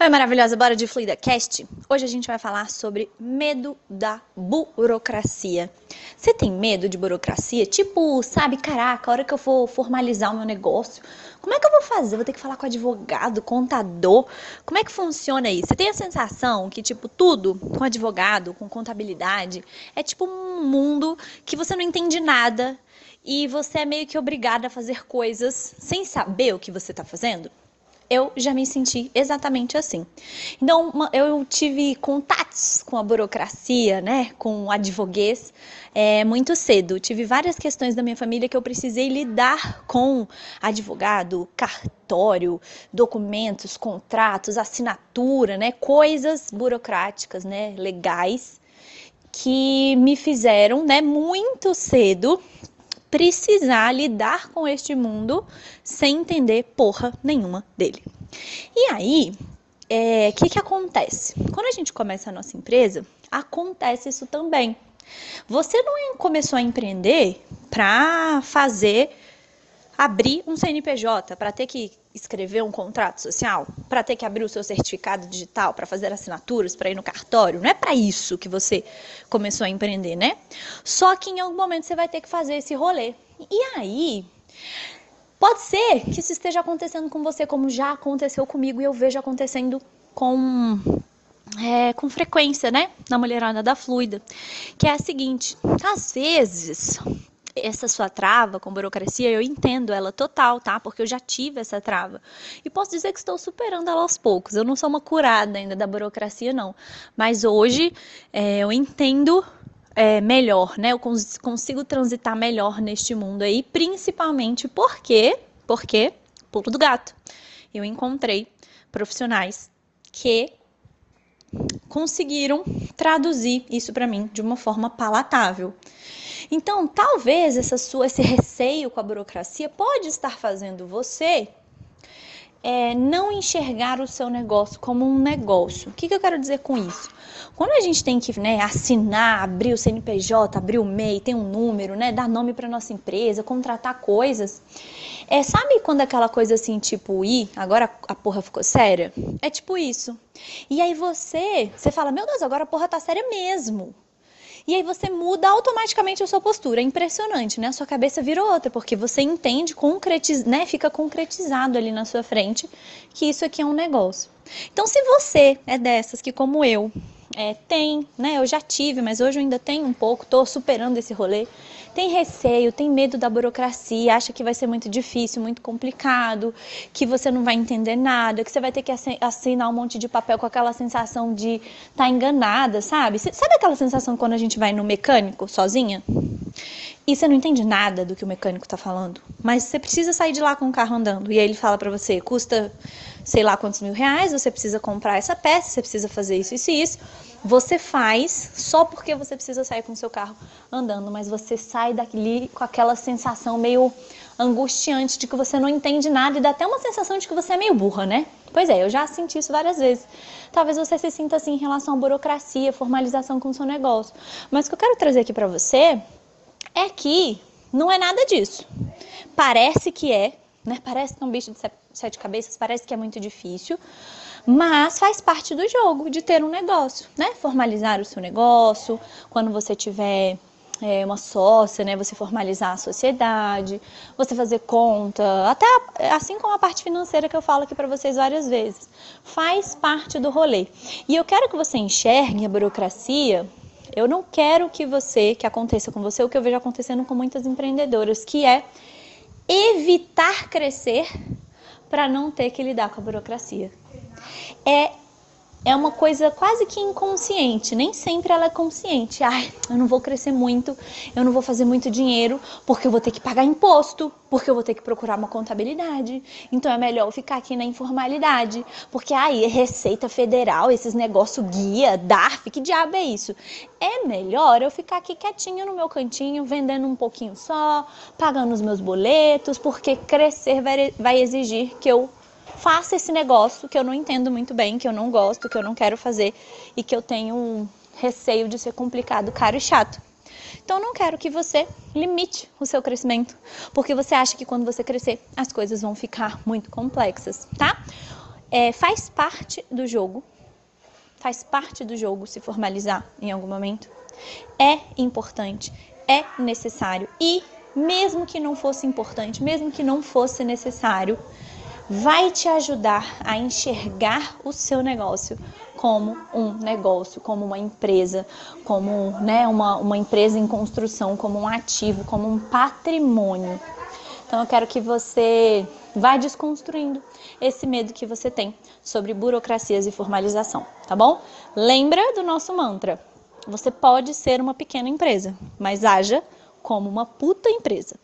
Oi, maravilhosa, bora de Fluida Cast? Hoje a gente vai falar sobre medo da burocracia. Você tem medo de burocracia? Tipo, sabe, caraca, a hora que eu for formalizar o meu negócio, como é que eu vou fazer? Vou ter que falar com advogado, contador? Como é que funciona isso? Você tem a sensação que, tipo, tudo com advogado, com contabilidade, é tipo um mundo que você não entende nada e você é meio que obrigada a fazer coisas sem saber o que você está fazendo? Eu já me senti exatamente assim. Então, eu tive contatos com a burocracia, né, com advoguês, é, muito cedo. Tive várias questões da minha família que eu precisei lidar com advogado, cartório, documentos, contratos, assinatura, né, coisas burocráticas, né, legais, que me fizeram, né, muito cedo precisar lidar com este mundo sem entender porra nenhuma dele. E aí, o é, que, que acontece? Quando a gente começa a nossa empresa, acontece isso também. Você não começou a empreender para fazer abrir um CNPJ, para ter que escrever um contrato social, para ter que abrir o seu certificado digital, para fazer assinaturas, para ir no cartório. Não é para isso que você começou a empreender, né? Só que em algum momento você vai ter que fazer esse rolê. E aí, pode ser que isso esteja acontecendo com você, como já aconteceu comigo e eu vejo acontecendo com é, com frequência, né, na mulherada da fluida, que é a seguinte: às vezes essa sua trava com burocracia, eu entendo ela total, tá? Porque eu já tive essa trava. E posso dizer que estou superando ela aos poucos. Eu não sou uma curada ainda da burocracia, não. Mas hoje é, eu entendo é, melhor, né? Eu cons consigo transitar melhor neste mundo aí, principalmente porque, porque, pulo do gato. Eu encontrei profissionais que conseguiram traduzir isso para mim de uma forma palatável. Então, talvez essa sua, esse receio com a burocracia pode estar fazendo você é, não enxergar o seu negócio como um negócio. O que, que eu quero dizer com isso? Quando a gente tem que né, assinar, abrir o CNPJ, abrir o MEI, tem um número, né, dar nome para nossa empresa, contratar coisas, é, sabe quando aquela coisa assim, tipo, ih, agora a porra ficou séria? É tipo isso. E aí você, você fala, meu Deus, agora a porra tá séria mesmo. E aí você muda automaticamente a sua postura. É impressionante, né? A sua cabeça vira outra, porque você entende, concretiz, né? fica concretizado ali na sua frente que isso aqui é um negócio. Então, se você é dessas que, como eu, é, tem, né? Eu já tive, mas hoje eu ainda tenho um pouco, tô superando esse rolê. Tem receio, tem medo da burocracia, acha que vai ser muito difícil, muito complicado, que você não vai entender nada, que você vai ter que assinar um monte de papel com aquela sensação de estar tá enganada, sabe? Sabe aquela sensação quando a gente vai no mecânico sozinha? E você não entende nada do que o mecânico está falando, mas você precisa sair de lá com o carro andando. E aí ele fala para você, custa sei lá quantos mil reais, você precisa comprar essa peça, você precisa fazer isso, isso e isso. Você faz só porque você precisa sair com o seu carro andando, mas você sai dali com aquela sensação meio angustiante de que você não entende nada e dá até uma sensação de que você é meio burra, né? Pois é, eu já senti isso várias vezes. Talvez você se sinta assim em relação à burocracia, formalização com o seu negócio. Mas o que eu quero trazer aqui para você é que não é nada disso. Parece que é, né? Parece que é um bicho de sete cabeças, parece que é muito difícil, mas faz parte do jogo de ter um negócio, né? Formalizar o seu negócio, quando você tiver é, uma sócia, né? Você formalizar a sociedade, você fazer conta, até assim como a parte financeira que eu falo aqui para vocês várias vezes, faz parte do rolê. E eu quero que você enxergue a burocracia. Eu não quero que você, que aconteça com você o que eu vejo acontecendo com muitas empreendedoras, que é evitar crescer para não ter que lidar com a burocracia. É é uma coisa quase que inconsciente, nem sempre ela é consciente. Ai, eu não vou crescer muito, eu não vou fazer muito dinheiro, porque eu vou ter que pagar imposto, porque eu vou ter que procurar uma contabilidade. Então é melhor eu ficar aqui na informalidade, porque aí é Receita Federal, esses negócios guia, DARF, que diabo é isso? É melhor eu ficar aqui quietinho no meu cantinho, vendendo um pouquinho só, pagando os meus boletos, porque crescer vai exigir que eu faça esse negócio que eu não entendo muito bem, que eu não gosto, que eu não quero fazer e que eu tenho um receio de ser complicado, caro e chato. Então eu não quero que você limite o seu crescimento, porque você acha que quando você crescer as coisas vão ficar muito complexas, tá? é, faz parte do jogo, faz parte do jogo se formalizar em algum momento. É importante, é necessário e mesmo que não fosse importante, mesmo que não fosse necessário, vai te ajudar a enxergar o seu negócio como um negócio, como uma empresa, como né, uma, uma empresa em construção, como um ativo, como um patrimônio. Então eu quero que você vá desconstruindo esse medo que você tem sobre burocracias e formalização, tá bom? Lembra do nosso mantra. Você pode ser uma pequena empresa, mas haja como uma puta empresa.